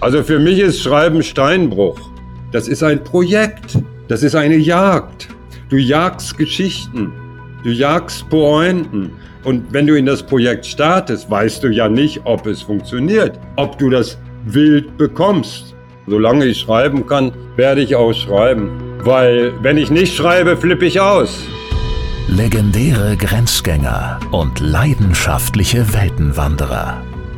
Also für mich ist Schreiben Steinbruch. Das ist ein Projekt. Das ist eine Jagd. Du jagst Geschichten. Du jagst Pointen. Und wenn du in das Projekt startest, weißt du ja nicht, ob es funktioniert, ob du das wild bekommst. Solange ich schreiben kann, werde ich auch schreiben. Weil wenn ich nicht schreibe, flippe ich aus. Legendäre Grenzgänger und leidenschaftliche Weltenwanderer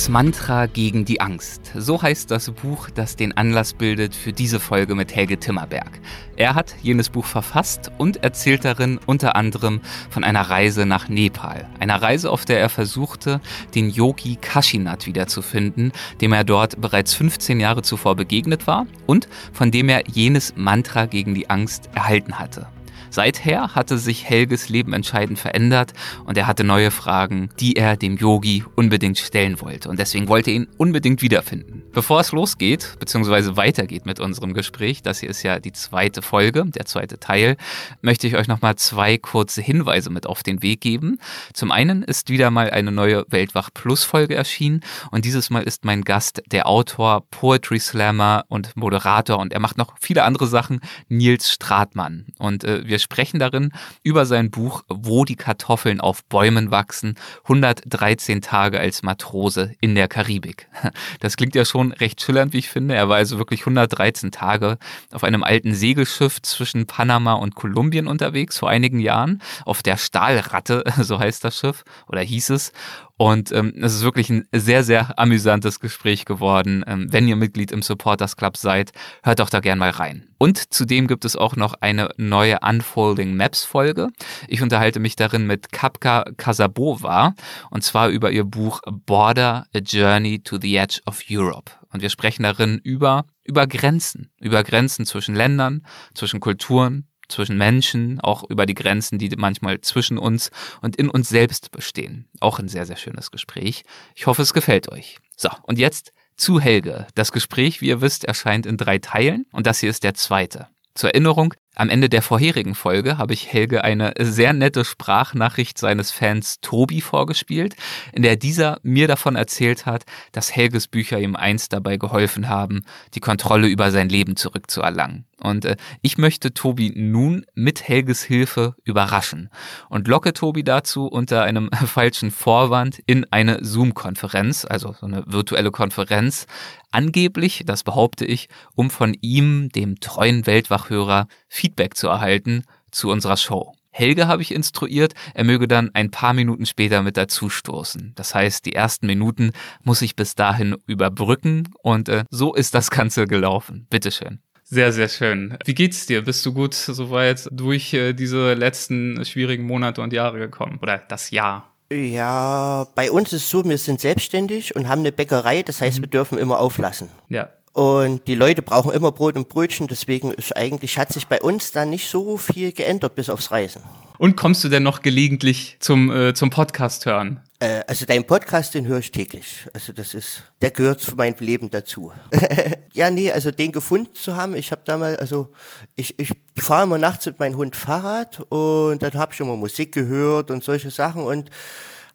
Das Mantra gegen die Angst. So heißt das Buch, das den Anlass bildet für diese Folge mit Helge Timmerberg. Er hat jenes Buch verfasst und erzählt darin unter anderem von einer Reise nach Nepal. Einer Reise, auf der er versuchte, den Yogi Kashinath wiederzufinden, dem er dort bereits 15 Jahre zuvor begegnet war und von dem er jenes Mantra gegen die Angst erhalten hatte. Seither hatte sich Helges Leben entscheidend verändert und er hatte neue Fragen, die er dem Yogi unbedingt stellen wollte. Und deswegen wollte er ihn unbedingt wiederfinden. Bevor es losgeht, beziehungsweise weitergeht mit unserem Gespräch, das hier ist ja die zweite Folge, der zweite Teil, möchte ich euch nochmal zwei kurze Hinweise mit auf den Weg geben. Zum einen ist wieder mal eine neue Weltwach Plus Folge erschienen und dieses Mal ist mein Gast der Autor, Poetry Slammer und Moderator und er macht noch viele andere Sachen, Nils Stratmann. Und äh, wir sprechen darin über sein Buch Wo die Kartoffeln auf Bäumen wachsen, 113 Tage als Matrose in der Karibik. Das klingt ja schon recht schillernd, wie ich finde. Er war also wirklich 113 Tage auf einem alten Segelschiff zwischen Panama und Kolumbien unterwegs vor einigen Jahren, auf der Stahlratte, so heißt das Schiff oder hieß es. Und ähm, es ist wirklich ein sehr, sehr amüsantes Gespräch geworden. Ähm, wenn ihr Mitglied im Supporters Club seid, hört doch da gern mal rein. Und zudem gibt es auch noch eine neue Unfolding Maps Folge. Ich unterhalte mich darin mit Kapka Kasabova und zwar über ihr Buch Border, A Journey to the Edge of Europe. Und wir sprechen darin über, über Grenzen, über Grenzen zwischen Ländern, zwischen Kulturen, zwischen Menschen, auch über die Grenzen, die manchmal zwischen uns und in uns selbst bestehen. Auch ein sehr, sehr schönes Gespräch. Ich hoffe, es gefällt euch. So, und jetzt zu Helge. Das Gespräch, wie ihr wisst, erscheint in drei Teilen und das hier ist der zweite. Zur Erinnerung, am Ende der vorherigen Folge habe ich Helge eine sehr nette Sprachnachricht seines Fans Tobi vorgespielt, in der dieser mir davon erzählt hat, dass Helges Bücher ihm einst dabei geholfen haben, die Kontrolle über sein Leben zurückzuerlangen. Und äh, ich möchte Tobi nun mit Helges Hilfe überraschen und locke Tobi dazu unter einem falschen Vorwand in eine Zoom-Konferenz, also so eine virtuelle Konferenz, angeblich, das behaupte ich, um von ihm, dem treuen Weltwachhörer, Feedback zu erhalten zu unserer Show. Helge habe ich instruiert, er möge dann ein paar Minuten später mit dazustoßen. Das heißt, die ersten Minuten muss ich bis dahin überbrücken und äh, so ist das Ganze gelaufen. Bitteschön. Sehr, sehr schön. Wie geht's dir? Bist du gut soweit durch äh, diese letzten schwierigen Monate und Jahre gekommen? Oder das Jahr? Ja, bei uns ist es so, wir sind selbstständig und haben eine Bäckerei, das heißt, mhm. wir dürfen immer auflassen. Ja. Und die Leute brauchen immer Brot und Brötchen, deswegen ist eigentlich, hat sich bei uns da nicht so viel geändert bis aufs Reisen. Und kommst du denn noch gelegentlich zum, äh, zum Podcast hören? Äh, also dein Podcast, den höre ich täglich. Also das ist, der gehört zu meinem Leben dazu. ja, nee, also den gefunden zu haben, ich habe damals, also ich, ich fahre immer nachts mit meinem Hund Fahrrad und dann habe ich immer Musik gehört und solche Sachen und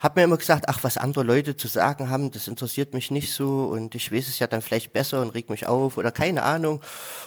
habe mir immer gesagt, ach, was andere Leute zu sagen haben, das interessiert mich nicht so und ich weiß es ja dann vielleicht besser und reg mich auf oder keine Ahnung.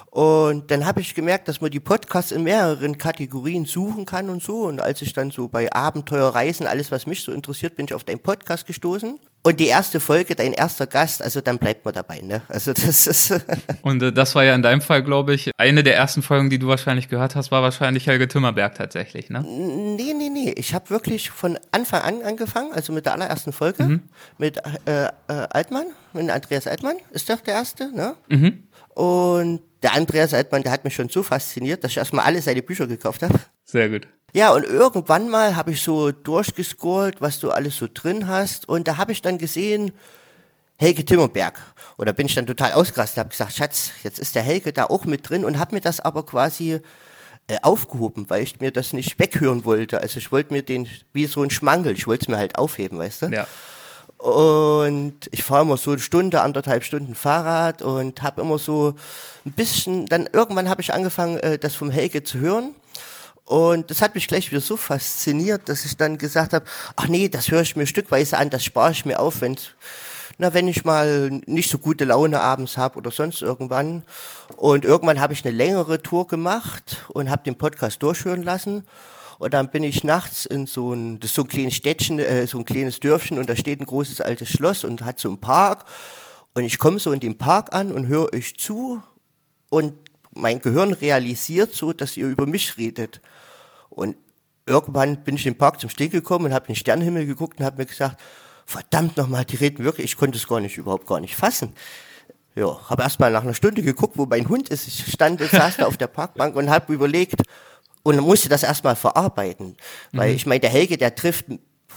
Und dann habe ich gemerkt, dass man die Podcasts in mehreren Kategorien suchen kann und so. Und als ich dann so bei Abenteuerreisen, alles was mich so interessiert, bin ich auf deinen Podcast gestoßen. Und die erste Folge, dein erster Gast, also dann bleibt man dabei, ne? Also das ist. und äh, das war ja in deinem Fall, glaube ich, eine der ersten Folgen, die du wahrscheinlich gehört hast, war wahrscheinlich Helge Timmerberg tatsächlich, ne? Nee, nee, nee. Ich habe wirklich von Anfang an angefangen, also mit der allerersten Folge, mhm. mit äh, äh, Altmann, mit Andreas Altmann, ist doch der erste, ne? Mhm. Und der Andreas Altmann, der hat mich schon so fasziniert, dass ich erstmal alle seine Bücher gekauft habe. Sehr gut. Ja, und irgendwann mal habe ich so durchgescrollt, was du alles so drin hast. Und da habe ich dann gesehen, Helge Timmerberg. Oder bin ich dann total ausgerastet, habe gesagt, Schatz, jetzt ist der Helge da auch mit drin und habe mir das aber quasi äh, aufgehoben, weil ich mir das nicht weghören wollte. Also ich wollte mir den, wie so ein Schmangel, ich wollte es mir halt aufheben, weißt du? Ja. Und ich fahre immer so eine Stunde, anderthalb Stunden Fahrrad und habe immer so ein bisschen, dann irgendwann habe ich angefangen, äh, das vom Helge zu hören. Und das hat mich gleich wieder so fasziniert, dass ich dann gesagt habe, ach nee, das höre ich mir stückweise an, das spare ich mir auf, wenn na, wenn ich mal nicht so gute Laune abends habe oder sonst irgendwann. Und irgendwann habe ich eine längere Tour gemacht und habe den Podcast durchhören lassen. Und dann bin ich nachts in so ein, das ist so ein kleines Städtchen, äh, so ein kleines Dörfchen und da steht ein großes altes Schloss und hat so einen Park. Und ich komme so in den Park an und höre euch zu und mein Gehirn realisiert so, dass ihr über mich redet. Und irgendwann bin ich im Park zum Stehen gekommen und habe den Sternenhimmel geguckt und habe mir gesagt, verdammt nochmal, die reden wirklich, ich konnte es gar nicht, überhaupt gar nicht fassen. Ja, habe erst mal nach einer Stunde geguckt, wo mein Hund ist. Ich stand, saß da auf der Parkbank und habe überlegt, und musste das erstmal verarbeiten. Weil mhm. ich meine, der Helge, der trifft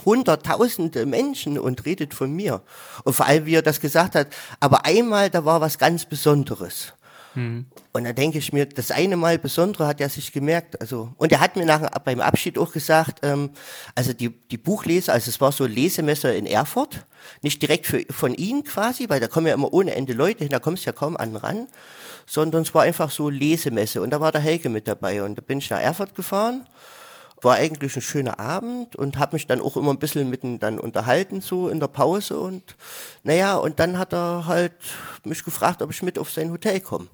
hunderttausende Menschen und redet von mir. Und vor allem, wie er das gesagt hat, aber einmal, da war was ganz Besonderes. Mhm. Und dann denke ich mir, das eine Mal Besondere hat er sich gemerkt. Also, und er hat mir nach, beim Abschied auch gesagt, ähm, also die, die Buchleser, also es war so Lesemesser in Erfurt, nicht direkt für, von Ihnen quasi, weil da kommen ja immer ohne Ende Leute hin, da kommst du ja kaum an ran sondern es war einfach so Lesemesse und da war der Helge mit dabei und da bin ich nach Erfurt gefahren. War eigentlich ein schöner Abend und habe mich dann auch immer ein bisschen mit ihm dann unterhalten so in der Pause und naja, und dann hat er halt mich gefragt, ob ich mit auf sein Hotel komme.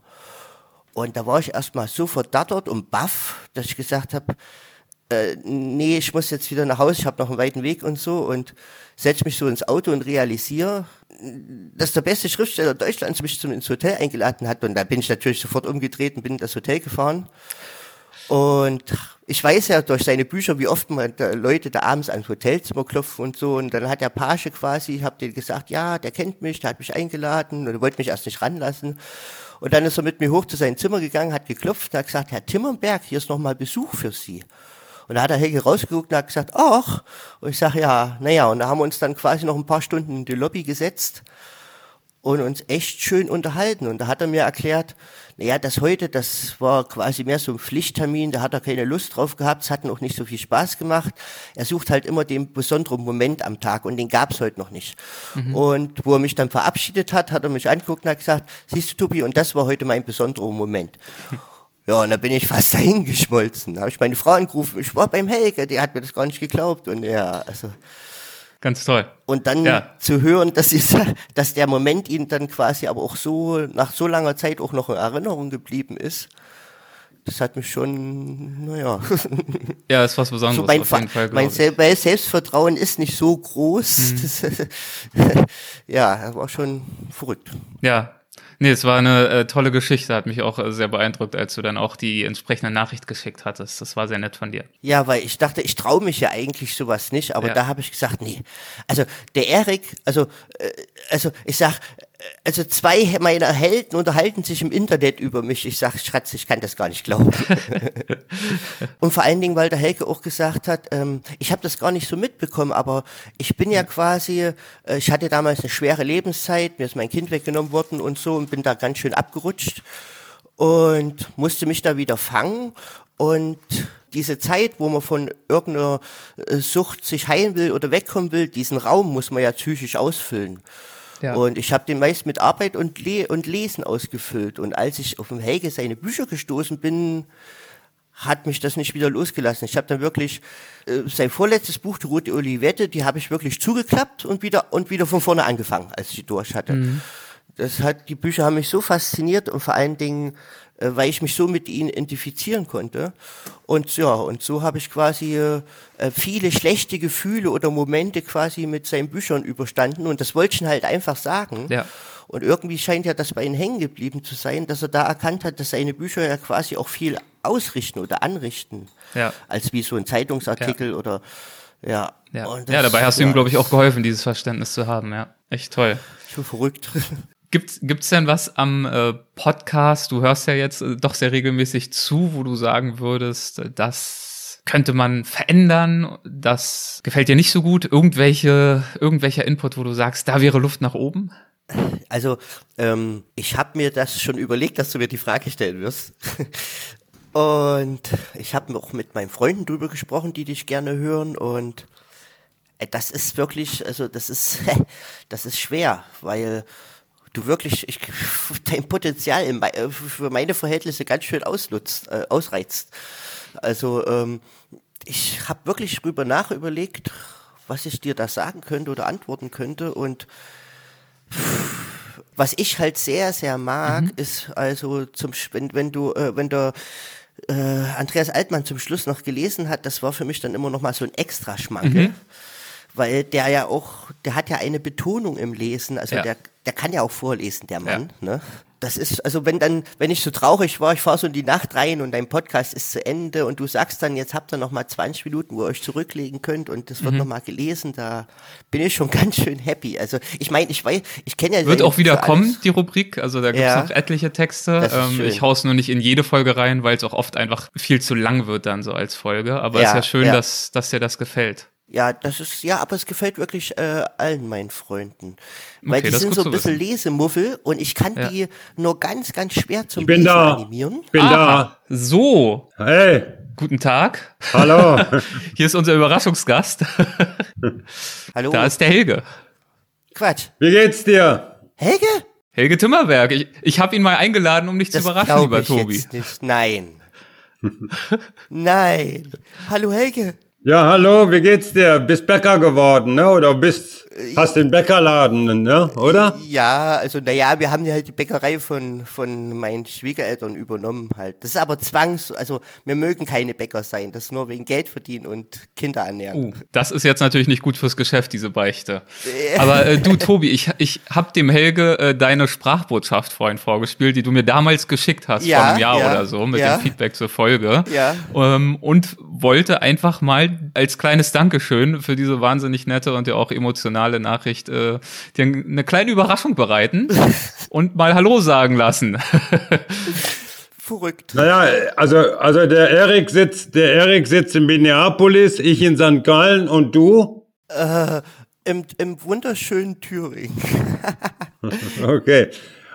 Und da war ich erstmal so verdattert und baff, dass ich gesagt habe, äh, nee, ich muss jetzt wieder nach Hause, ich habe noch einen weiten Weg und so und setze mich so ins Auto und realisiere, dass der beste Schriftsteller Deutschlands mich zum, ins Hotel eingeladen hat. Und da bin ich natürlich sofort umgedreht und bin in das Hotel gefahren. Und ich weiß ja durch seine Bücher, wie oft man da Leute da abends ans Hotelzimmer klopfen und so. Und dann hat der Page quasi, ich habe dir gesagt, ja, der kennt mich, der hat mich eingeladen und wollte mich erst nicht ranlassen. Und dann ist er mit mir hoch zu seinem Zimmer gegangen, hat geklopft und hat gesagt, Herr Timmerberg, hier ist nochmal Besuch für Sie. Und da hat der Helge rausgeguckt und hat gesagt, ach. Und ich sage, ja, naja. Und da haben wir uns dann quasi noch ein paar Stunden in die Lobby gesetzt und uns echt schön unterhalten. Und da hat er mir erklärt, naja, das heute, das war quasi mehr so ein Pflichttermin, da hat er keine Lust drauf gehabt, es hat noch nicht so viel Spaß gemacht. Er sucht halt immer den besonderen Moment am Tag und den gab's heute noch nicht. Mhm. Und wo er mich dann verabschiedet hat, hat er mich angeguckt und hat gesagt, siehst du, Tobi, und das war heute mein besonderer Moment. Ja, und da bin ich fast dahin geschmolzen. Da habe ich meine Frau angerufen, ich war beim Helge, der hat mir das gar nicht geglaubt. Und ja, also. Ganz toll. Und dann ja. zu hören, dass, ist, dass der Moment ihnen dann quasi aber auch so, nach so langer Zeit auch noch in Erinnerung geblieben ist, das hat mich schon, naja. Ja, ist was Besonderes so mein auf jeden Fall, mein, Se mein Selbstvertrauen ist nicht so groß. Mhm. Das, ja, war schon verrückt. Ja, Nee, es war eine äh, tolle Geschichte, hat mich auch äh, sehr beeindruckt, als du dann auch die entsprechende Nachricht geschickt hattest. Das war sehr nett von dir. Ja, weil ich dachte, ich traue mich ja eigentlich sowas nicht, aber ja. da habe ich gesagt, nee. Also der Erik, also, äh, also ich sag, also zwei meiner Helden unterhalten sich im Internet über mich. Ich sage, Schatz, ich kann das gar nicht glauben. und vor allen Dingen, weil der Helge auch gesagt hat, ähm, ich habe das gar nicht so mitbekommen, aber ich bin ja quasi, äh, ich hatte damals eine schwere Lebenszeit, mir ist mein Kind weggenommen worden und so und bin da ganz schön abgerutscht und musste mich da wieder fangen und diese Zeit, wo man von irgendeiner äh, Sucht sich heilen will oder wegkommen will, diesen Raum muss man ja psychisch ausfüllen. Ja. Und ich habe den meist mit Arbeit und, Le und Lesen ausgefüllt. Und als ich auf dem Helge seine Bücher gestoßen bin, hat mich das nicht wieder losgelassen. Ich habe dann wirklich äh, sein vorletztes Buch, die Rote Olivette, die habe ich wirklich zugeklappt und wieder und wieder von vorne angefangen, als ich die durch hatte. Mhm. Das hat die Bücher haben mich so fasziniert und vor allen Dingen äh, weil ich mich so mit ihnen identifizieren konnte. Und ja, und so habe ich quasi äh, viele schlechte Gefühle oder Momente quasi mit seinen Büchern überstanden. Und das wollte ich halt einfach sagen. Ja. Und irgendwie scheint ja das bei ihm hängen geblieben zu sein, dass er da erkannt hat, dass seine Bücher ja quasi auch viel ausrichten oder anrichten. Ja. Als wie so ein Zeitungsartikel ja. oder ja. Ja, das, ja dabei hast du ihm, glaube ich, auch geholfen, dieses Verständnis zu haben, ja. Echt toll. Schon verrückt. Gibt gibt's denn was am äh, Podcast? Du hörst ja jetzt äh, doch sehr regelmäßig zu, wo du sagen würdest, äh, das könnte man verändern, das gefällt dir nicht so gut. Irgendwelche, irgendwelcher Input, wo du sagst, da wäre Luft nach oben? Also, ähm, ich habe mir das schon überlegt, dass du mir die Frage stellen wirst. Und ich habe auch mit meinen Freunden drüber gesprochen, die dich gerne hören. Und äh, das ist wirklich, also das ist, das ist schwer, weil du wirklich ich, dein Potenzial in, für meine Verhältnisse ganz schön ausnutzt, äh, ausreizt. Also ähm, ich habe wirklich drüber nachüberlegt, was ich dir da sagen könnte oder antworten könnte und was ich halt sehr, sehr mag, mhm. ist also zum wenn, wenn du, äh, wenn der äh, Andreas Altmann zum Schluss noch gelesen hat, das war für mich dann immer noch mal so ein extra Schmankel. Mhm. Weil der ja auch, der hat ja eine Betonung im Lesen, also ja. der, der kann ja auch vorlesen, der Mann. Ja. Ne? das ist, also wenn dann, wenn ich so traurig war, ich fahre so in die Nacht rein und dein Podcast ist zu Ende und du sagst dann, jetzt habt ihr noch mal 20 Minuten, wo ihr euch zurücklegen könnt und das wird mhm. noch mal gelesen, da bin ich schon ganz schön happy. Also ich meine, ich weiß, ich kenne ja... Wird auch wieder kommen, die Rubrik, also da gibt es ja, noch etliche Texte. Ähm, ich hau's nur nicht in jede Folge rein, weil es auch oft einfach viel zu lang wird dann so als Folge, aber es ja, ist ja schön, ja. Dass, dass dir das gefällt. Ja, das ist, ja, aber es gefällt wirklich äh, allen meinen Freunden. Weil okay, die sind so ein bisschen Lesemuffel und ich kann ja. die nur ganz, ganz schwer zum ich bin Lesen da. animieren. Ich bin Aha, da. So. Hey. Guten Tag. Hallo. Hier ist unser Überraschungsgast. Hallo. Da ist der Helge. Quatsch. Wie geht's dir? Helge? Helge Timmerberg. Ich, ich habe ihn mal eingeladen, um dich das zu überraschen, lieber Tobi. Jetzt nicht. Nein. Nein. Hallo Helge. Ja, hallo, wie geht's dir? Bist Bäcker geworden, ne? Oder bist Hast den Bäckerladen, ne? oder? Ja, also naja, wir haben ja halt die Bäckerei von, von meinen Schwiegereltern übernommen halt. Das ist aber zwangs, also wir mögen keine Bäcker sein, das ist nur wegen Geld verdienen und Kinder ernähren. Uh, das ist jetzt natürlich nicht gut fürs Geschäft, diese Beichte. aber äh, du, Tobi, ich, ich hab dem Helge äh, deine Sprachbotschaft vorhin vorgespielt, die du mir damals geschickt hast, ja, vor einem Jahr ja, oder so, mit ja. dem Feedback zur Folge. Ja. Ähm, und wollte einfach mal als kleines Dankeschön für diese wahnsinnig nette und ja auch emotionale emotionale Nachricht äh, dir eine kleine Überraschung bereiten und mal Hallo sagen lassen. Verrückt. Naja, also, also der Erik sitzt, der Erik sitzt in Minneapolis, ich in St. Gallen und du? Äh, im, im wunderschönen Thüringen. okay.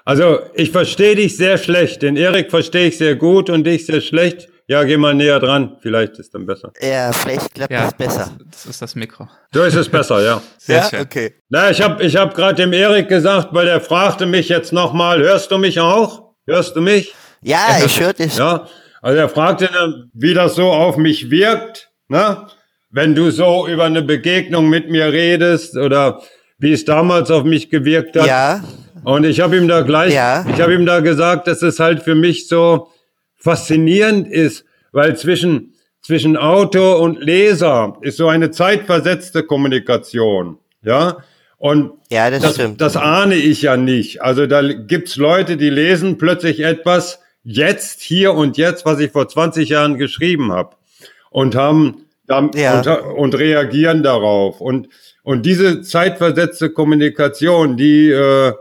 Also ich verstehe dich sehr schlecht. Den Erik verstehe ich sehr gut und dich sehr schlecht. Ja, geh mal näher dran. Vielleicht ist dann besser. Ja, vielleicht klappt ja, das besser. Das ist das Mikro. So ist es besser, ja. Sehr ja, schön. okay. Na, ich habe ich hab gerade dem Erik gesagt, weil er fragte mich jetzt nochmal, hörst du mich auch? Hörst du mich? Ja, ich höre dich. Ja, also er fragte, wie das so auf mich wirkt, ne? Wenn du so über eine Begegnung mit mir redest oder wie es damals auf mich gewirkt hat. Ja. Und ich habe ihm da gleich, ja. ich habe ihm da gesagt, dass es halt für mich so, faszinierend ist, weil zwischen, zwischen Autor und Leser ist so eine zeitversetzte Kommunikation, ja. Und ja, das, das, stimmt. das ahne ich ja nicht. Also da gibt's Leute, die lesen plötzlich etwas jetzt, hier und jetzt, was ich vor 20 Jahren geschrieben habe und haben ja. und, und reagieren darauf. Und, und diese zeitversetzte Kommunikation, die äh,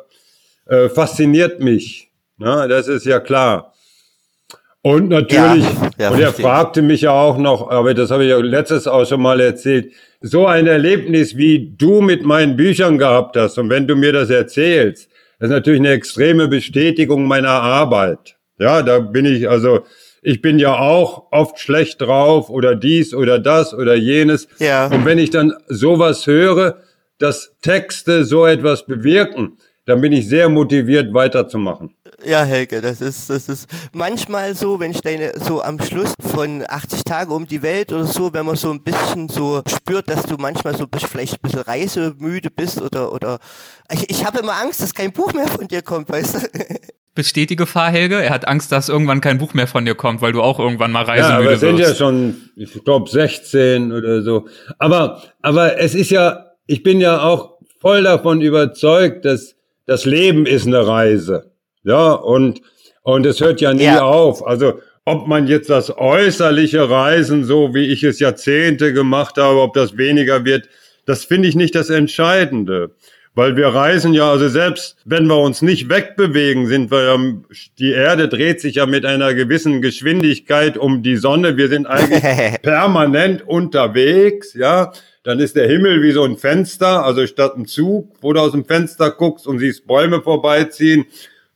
äh, fasziniert mich. Na, das ist ja klar. Und natürlich, ja, und er fragte mich ja auch noch, aber das habe ich ja letztes auch schon mal erzählt, so ein Erlebnis, wie du mit meinen Büchern gehabt hast, und wenn du mir das erzählst, das ist natürlich eine extreme Bestätigung meiner Arbeit. Ja, da bin ich, also, ich bin ja auch oft schlecht drauf oder dies oder das oder jenes. Ja. Und wenn ich dann sowas höre, dass Texte so etwas bewirken, dann bin ich sehr motiviert weiterzumachen. Ja, Helge, das ist, das ist manchmal so, wenn ich deine, so am Schluss von 80 Tage um die Welt oder so, wenn man so ein bisschen so spürt, dass du manchmal so bist, vielleicht ein bisschen reisemüde bist oder, oder, ich, ich habe immer Angst, dass kein Buch mehr von dir kommt, weißt du? Besteht die Gefahr, Helge? Er hat Angst, dass irgendwann kein Buch mehr von dir kommt, weil du auch irgendwann mal reisemüde ja, aber wirst. sind ja schon, ich glaube, 16 oder so. Aber, aber es ist ja, ich bin ja auch voll davon überzeugt, dass das Leben ist eine Reise. Ja, und, und es hört ja nie ja. auf. Also, ob man jetzt das äußerliche Reisen, so wie ich es Jahrzehnte gemacht habe, ob das weniger wird, das finde ich nicht das Entscheidende. Weil wir reisen ja, also selbst wenn wir uns nicht wegbewegen, sind wir ja, die Erde dreht sich ja mit einer gewissen Geschwindigkeit um die Sonne. Wir sind eigentlich permanent unterwegs, ja. Dann ist der Himmel wie so ein Fenster, also statt ein Zug, wo du aus dem Fenster guckst und siehst Bäume vorbeiziehen,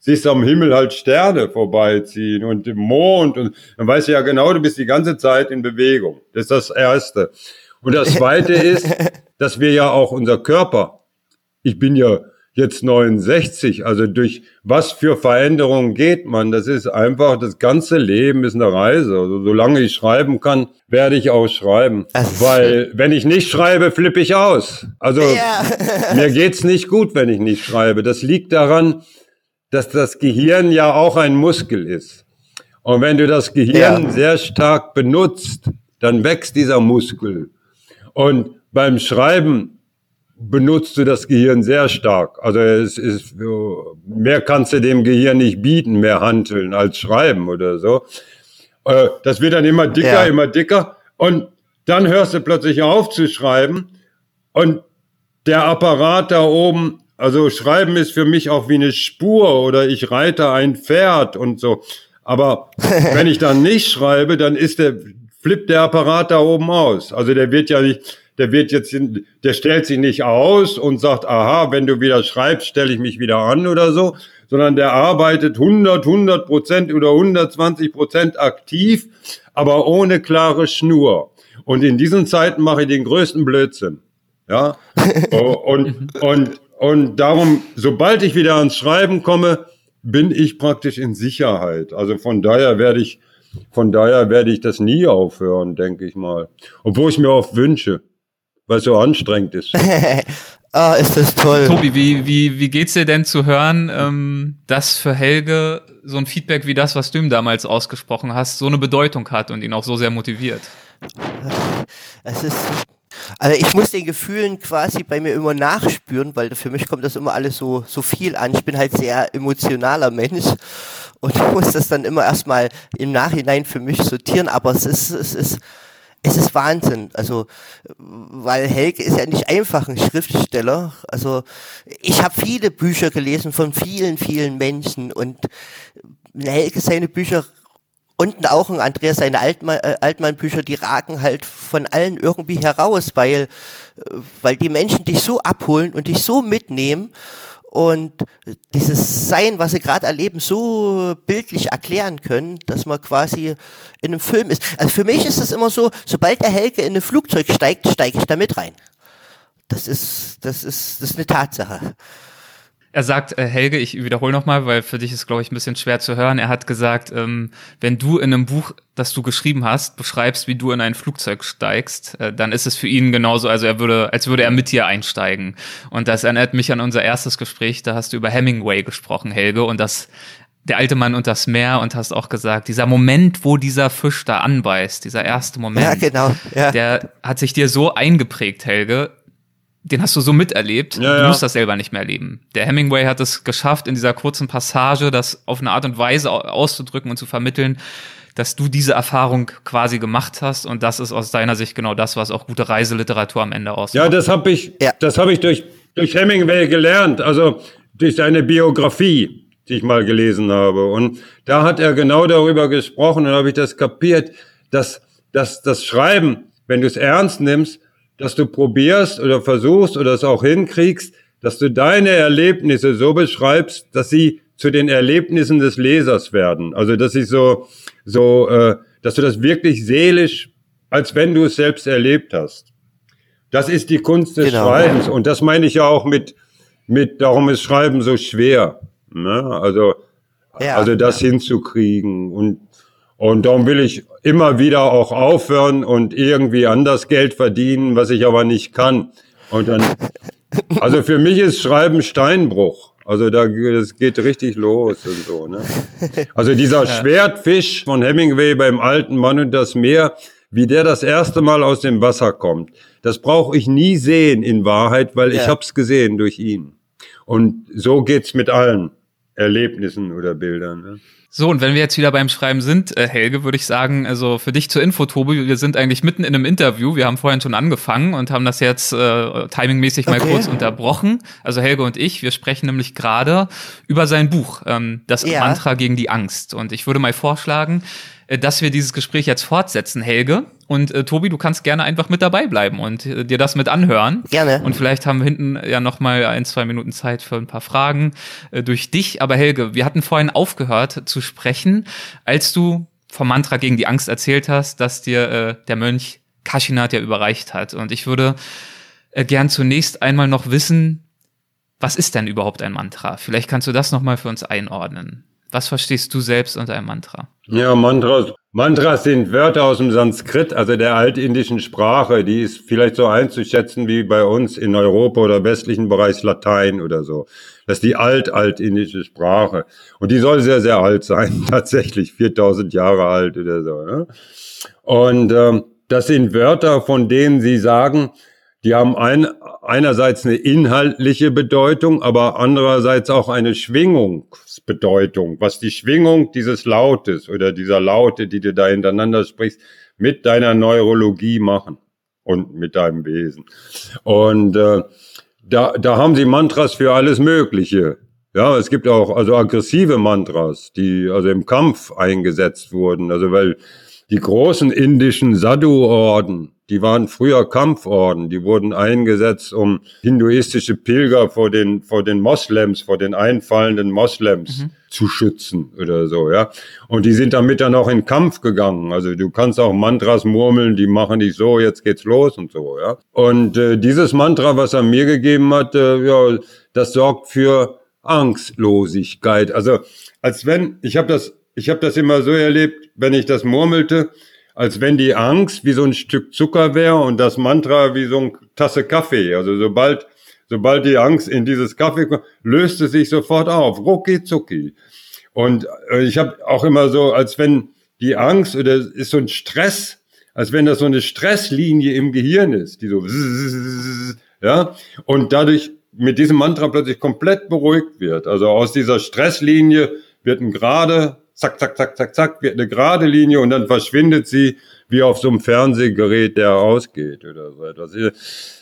siehst am Himmel halt Sterne vorbeiziehen und im Mond und dann weißt du ja genau, du bist die ganze Zeit in Bewegung. Das ist das Erste. Und das Zweite ist, dass wir ja auch unser Körper, ich bin ja jetzt 69. Also durch was für Veränderungen geht man? Das ist einfach, das ganze Leben ist eine Reise. Also solange ich schreiben kann, werde ich auch schreiben. Weil wenn ich nicht schreibe, flippe ich aus. Also ja. mir geht's nicht gut, wenn ich nicht schreibe. Das liegt daran, dass das Gehirn ja auch ein Muskel ist. Und wenn du das Gehirn ja. sehr stark benutzt, dann wächst dieser Muskel. Und beim Schreiben benutzt du das Gehirn sehr stark. Also es ist, mehr kannst du dem Gehirn nicht bieten, mehr handeln als schreiben oder so. Äh, das wird dann immer dicker, ja. immer dicker. Und dann hörst du plötzlich auf zu schreiben und der Apparat da oben, also schreiben ist für mich auch wie eine Spur oder ich reite ein Pferd und so. Aber wenn ich dann nicht schreibe, dann ist der, flippt der Apparat da oben aus. Also der wird ja nicht, der wird jetzt, der stellt sich nicht aus und sagt, aha, wenn du wieder schreibst, stelle ich mich wieder an oder so, sondern der arbeitet 100, 100 Prozent oder 120 Prozent aktiv, aber ohne klare Schnur. Und in diesen Zeiten mache ich den größten Blödsinn. Ja, und, und, und darum, sobald ich wieder ans Schreiben komme, bin ich praktisch in Sicherheit. Also von daher werde ich, von daher werde ich das nie aufhören, denke ich mal. Obwohl ich mir oft wünsche weil es so anstrengend ist. ah, ist das toll. Tobi, wie, wie, wie geht's dir denn zu hören, ähm, dass für Helge so ein Feedback wie das, was du ihm damals ausgesprochen hast, so eine Bedeutung hat und ihn auch so sehr motiviert? Es ist also ich muss den Gefühlen quasi bei mir immer nachspüren, weil für mich kommt das immer alles so, so viel an. Ich bin halt sehr emotionaler Mensch und muss das dann immer erstmal im Nachhinein für mich sortieren, aber es ist, es ist, es ist Wahnsinn. Also, weil Helge ist ja nicht einfach ein Schriftsteller. Also, ich habe viele Bücher gelesen von vielen, vielen Menschen und Helge seine Bücher und auch ein Andreas seine Altmann, äh, Altmann-Bücher, die ragen halt von allen irgendwie heraus, weil, äh, weil die Menschen dich so abholen und dich so mitnehmen und dieses Sein, was sie gerade erleben, so bildlich erklären können, dass man quasi in einem Film ist. Also für mich ist es immer so, sobald der Helge in ein Flugzeug steigt, steige ich da mit rein. Das ist, das ist, das ist eine Tatsache. Er sagt, äh, Helge, ich wiederhole nochmal, weil für dich ist, glaube ich, ein bisschen schwer zu hören. Er hat gesagt, ähm, wenn du in einem Buch, das du geschrieben hast, beschreibst, wie du in ein Flugzeug steigst, äh, dann ist es für ihn genauso, also er würde, als würde er mit dir einsteigen. Und das erinnert mich an unser erstes Gespräch, da hast du über Hemingway gesprochen, Helge, und das der alte Mann und das Meer und hast auch gesagt, dieser Moment, wo dieser Fisch da anbeißt, dieser erste Moment, ja, genau, ja. der hat sich dir so eingeprägt, Helge den hast du so miterlebt, ja, du ja. musst das selber nicht mehr erleben. Der Hemingway hat es geschafft, in dieser kurzen Passage das auf eine Art und Weise auszudrücken und zu vermitteln, dass du diese Erfahrung quasi gemacht hast und das ist aus deiner Sicht genau das, was auch gute Reiseliteratur am Ende ausmacht. Ja, das habe ich, ja. das habe ich durch, durch Hemingway gelernt, also durch seine Biografie, die ich mal gelesen habe. Und da hat er genau darüber gesprochen und habe ich das kapiert, dass, dass das Schreiben, wenn du es ernst nimmst, dass du probierst oder versuchst oder es auch hinkriegst, dass du deine Erlebnisse so beschreibst, dass sie zu den Erlebnissen des Lesers werden. Also dass ich so, so, äh, dass du das wirklich seelisch, als wenn du es selbst erlebt hast. Das ist die Kunst des genau. Schreibens und das meine ich ja auch mit, mit, darum ist Schreiben so schwer. Ne? Also, ja, also das ja. hinzukriegen und und darum will ich immer wieder auch aufhören und irgendwie anders Geld verdienen, was ich aber nicht kann. Und dann, also für mich ist Schreiben Steinbruch. Also da, das geht richtig los und so, ne? Also dieser Schwertfisch von Hemingway beim alten Mann und das Meer, wie der das erste Mal aus dem Wasser kommt, das brauche ich nie sehen in Wahrheit, weil ja. ich hab's gesehen durch ihn. Und so geht's mit allen Erlebnissen oder Bildern. Ne? So, und wenn wir jetzt wieder beim Schreiben sind, äh, Helge, würde ich sagen, also für dich zur Info, Tobi, wir sind eigentlich mitten in einem Interview. Wir haben vorhin schon angefangen und haben das jetzt äh, timingmäßig mal Okay. kurz unterbrochen. Also Helge und ich, wir sprechen nämlich gerade über sein Buch, ähm, das Ja. Mantra gegen die Angst. Und ich würde mal vorschlagen, dass wir dieses Gespräch jetzt fortsetzen, Helge. Und äh, Tobi, du kannst gerne einfach mit dabei bleiben und äh, dir das mit anhören. Gerne. Und vielleicht haben wir hinten ja noch mal ein, zwei Minuten Zeit für ein paar Fragen äh, durch dich. Aber Helge, wir hatten vorhin aufgehört zu sprechen, als du vom Mantra gegen die Angst erzählt hast, dass dir äh, der Mönch Kashinath ja überreicht hat. Und ich würde äh, gern zunächst einmal noch wissen, was ist denn überhaupt ein Mantra? Vielleicht kannst du das noch mal für uns einordnen. Was verstehst du selbst unter einem Mantra? Ja, Mantras. Mantras sind Wörter aus dem Sanskrit, also der altindischen Sprache. Die ist vielleicht so einzuschätzen wie bei uns in Europa oder westlichen Bereich Latein oder so. Das ist die alt-altindische Sprache. Und die soll sehr, sehr alt sein. Tatsächlich 4000 Jahre alt oder so. Ne? Und ähm, das sind Wörter, von denen sie sagen, die haben ein, einerseits eine inhaltliche Bedeutung, aber andererseits auch eine Schwingungsbedeutung, was die Schwingung dieses Lautes oder dieser Laute, die du da hintereinander sprichst, mit deiner Neurologie machen und mit deinem Wesen. Und äh, da, da haben sie Mantras für alles Mögliche. Ja, es gibt auch also aggressive Mantras, die also im Kampf eingesetzt wurden. Also weil die großen indischen Sadhu-Orden, die waren früher Kampforden, die wurden eingesetzt, um hinduistische Pilger vor den, vor den Moslems, vor den einfallenden Moslems zu schützen oder so, ja. Und die sind damit dann auch in Kampf gegangen. Also du kannst auch Mantras murmeln, die machen dich so, jetzt geht's los und so, ja. Und äh, dieses Mantra, was er mir gegeben hat, äh, ja, das sorgt für Angstlosigkeit. Also als wenn, ich habe das, ich habe das immer so erlebt, wenn ich das murmelte, als wenn die Angst wie so ein Stück Zucker wäre und das Mantra wie so eine Tasse Kaffee. Also sobald, sobald die Angst in dieses Kaffee kommt, löst es sich sofort auf. Rucki zucki. Und äh, ich habe auch immer so, als wenn die Angst oder ist so ein Stress, als wenn das so eine Stresslinie im Gehirn ist, die so ja und dadurch mit diesem Mantra plötzlich komplett beruhigt wird. Also aus dieser Stresslinie wird ein gerade zack zack zack zack zack wird eine gerade Linie und dann verschwindet sie wie auf so einem Fernsehgerät, der ausgeht oder so etwas.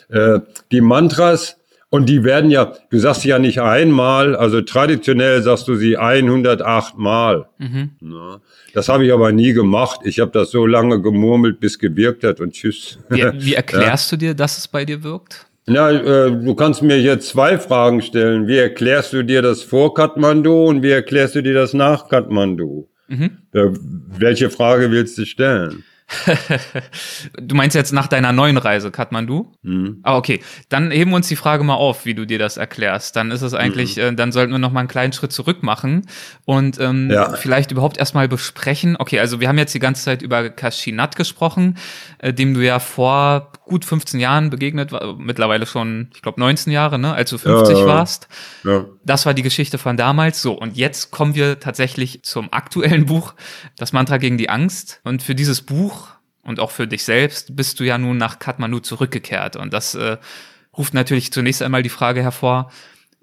Äh, die Mantras und die werden ja, du sagst sie ja nicht einmal, also traditionell sagst du sie 108 Mal. Na, das habe ich aber nie gemacht. Ich habe das so lange gemurmelt, bis gewirkt hat und tschüss. Wie, wie erklärst du dir, dass es bei dir wirkt? Ja, äh, du kannst mir jetzt zwei Fragen stellen. Wie erklärst du dir das vor Kathmandu und wie erklärst du dir das nach Kathmandu? Äh, welche Frage willst du stellen? Du meinst jetzt nach deiner neuen Reise, Kathmandu? Hm. Ah, okay. Dann heben wir uns die Frage mal auf, wie du dir das erklärst. Dann ist es eigentlich, äh, dann sollten wir noch mal einen kleinen Schritt zurück machen und ähm, Ja. vielleicht überhaupt erstmal besprechen. Okay, also wir haben jetzt die ganze Zeit über Kashinat gesprochen, äh, dem du ja vor gut 15 Jahren begegnet war, mittlerweile schon, ich glaube 19 Jahre, ne, als du 50 Ja, ja. warst. Ja. Das war die Geschichte von damals. So, und jetzt kommen wir tatsächlich zum aktuellen Buch, das Mantra gegen die Angst. Und für dieses Buch und auch für dich selbst bist du ja nun nach Kathmandu zurückgekehrt. Und das äh, ruft natürlich zunächst einmal die Frage hervor,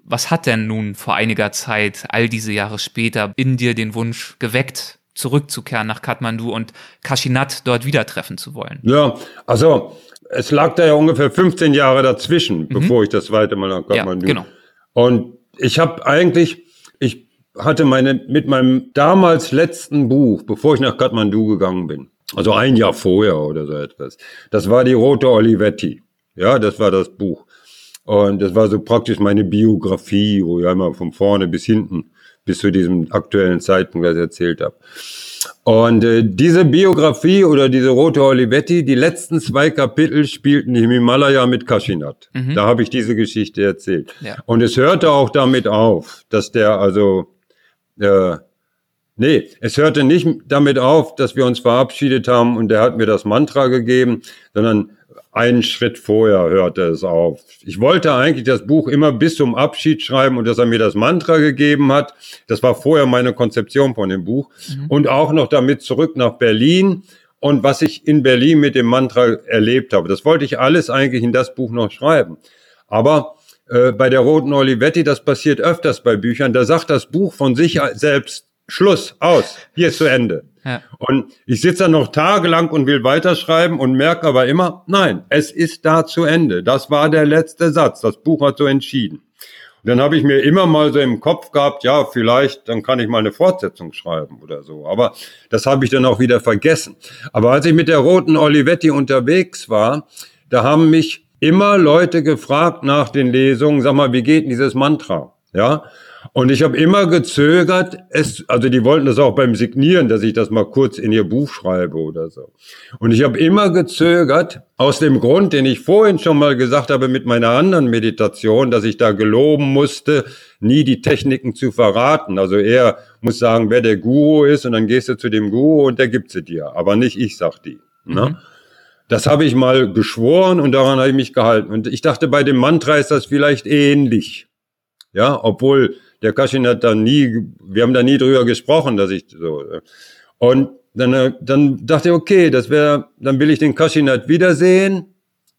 was hat denn nun vor einiger Zeit, all diese Jahre später, in dir den Wunsch geweckt, zurückzukehren nach Kathmandu und Kashinat dort wieder treffen zu wollen? Ja, also es lag da ja ungefähr 15 Jahre dazwischen, bevor ich das zweite Mal nach Kathmandu. genau. Und ich habe eigentlich, ich hatte meine mit meinem damals letzten Buch, bevor ich nach Kathmandu gegangen bin, also ein Jahr vorher oder so etwas. Das war die Rote Olivetti. Ja, das war das Buch. Und das war so praktisch meine Biografie, wo ich einmal von vorne bis hinten bis zu diesem aktuellen Zeitpunkt das erzählt habe. Und äh, diese Biografie oder diese Rote Olivetti, die letzten zwei Kapitel spielten im Himalaya mit Kashinat. Da habe ich diese Geschichte erzählt. Ja. Und es hörte auch damit auf, dass der also äh, Nee, es hörte nicht damit auf, dass wir uns verabschiedet haben und er hat mir das Mantra gegeben, sondern einen Schritt vorher hörte es auf. Ich wollte eigentlich das Buch immer bis zum Abschied schreiben und dass er mir das Mantra gegeben hat. Das war vorher meine Konzeption von dem Buch. Und auch noch damit zurück nach Berlin und was ich in Berlin mit dem Mantra erlebt habe. Das wollte ich alles eigentlich in das Buch noch schreiben. Aber äh, bei der Roten Olivetti, das passiert öfters bei Büchern, da sagt das Buch von sich selbst Schluss, aus, hier ist zu Ende. Ja. Und ich sitze dann noch tagelang und will weiterschreiben und merke aber immer, nein, es ist da zu Ende. Das war der letzte Satz. Das Buch hat so entschieden. Und dann habe ich mir immer mal so im Kopf gehabt, ja, vielleicht, dann kann ich mal eine Fortsetzung schreiben oder so. Aber das habe ich dann auch wieder vergessen. Aber als ich mit der roten Olivetti unterwegs war, da haben mich immer Leute gefragt nach den Lesungen, sag mal, wie geht denn dieses Mantra? Ja, und ich habe immer gezögert, es, also die wollten das auch beim Signieren, dass ich das mal kurz in ihr Buch schreibe oder so. Und ich habe immer gezögert, aus dem Grund, den ich vorhin schon mal gesagt habe mit meiner anderen Meditation, dass ich da geloben musste, nie die Techniken zu verraten. Also er muss sagen, wer der Guru ist und dann gehst du zu dem Guru und der gibt sie dir. Aber nicht ich sag die. Ne? Mhm. Das habe ich mal geschworen und daran habe ich mich gehalten. Und ich dachte, bei dem Mantra ist das vielleicht ähnlich. Ja, obwohl der Kaschin hat da nie, wir haben da nie drüber gesprochen, dass ich so. Äh, und dann, äh, dann dachte ich, okay, das wäre, dann will ich den Kaschinat wiedersehen,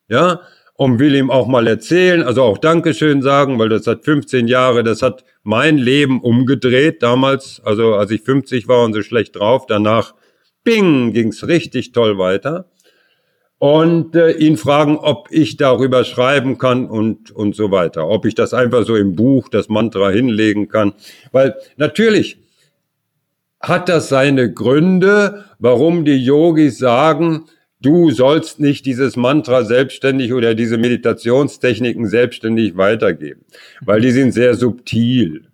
ja, und will ihm auch mal erzählen, also auch Dankeschön sagen, weil das hat 15 Jahre, das hat mein Leben umgedreht damals, also als ich 50 war und so schlecht drauf, danach, bing, ging's richtig toll weiter und äh, ihn fragen, ob ich darüber schreiben kann und, und so weiter. Ob ich das einfach so im Buch, das Mantra hinlegen kann. Weil natürlich hat das seine Gründe, warum die Yogis sagen, du sollst nicht dieses Mantra selbstständig oder diese Meditationstechniken selbstständig weitergeben. Weil die sind sehr subtil.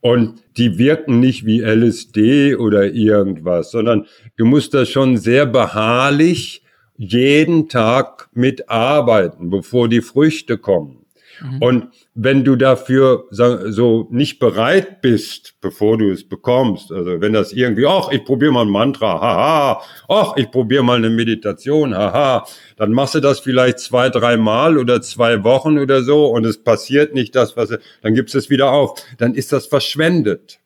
Und die wirken nicht wie LSD oder irgendwas, sondern du musst das schon sehr beharrlich jeden Tag mitarbeiten, bevor die Früchte kommen. Mhm. Und wenn du dafür so nicht bereit bist, bevor du es bekommst, also wenn das irgendwie, ach, ich probiere mal ein Mantra, haha, ach, ich probiere mal eine Meditation, haha, dann machst du das vielleicht zwei, drei Mal oder zwei Wochen oder so und es passiert nicht das, was, dann gibst es wieder auf. Dann ist das verschwendet.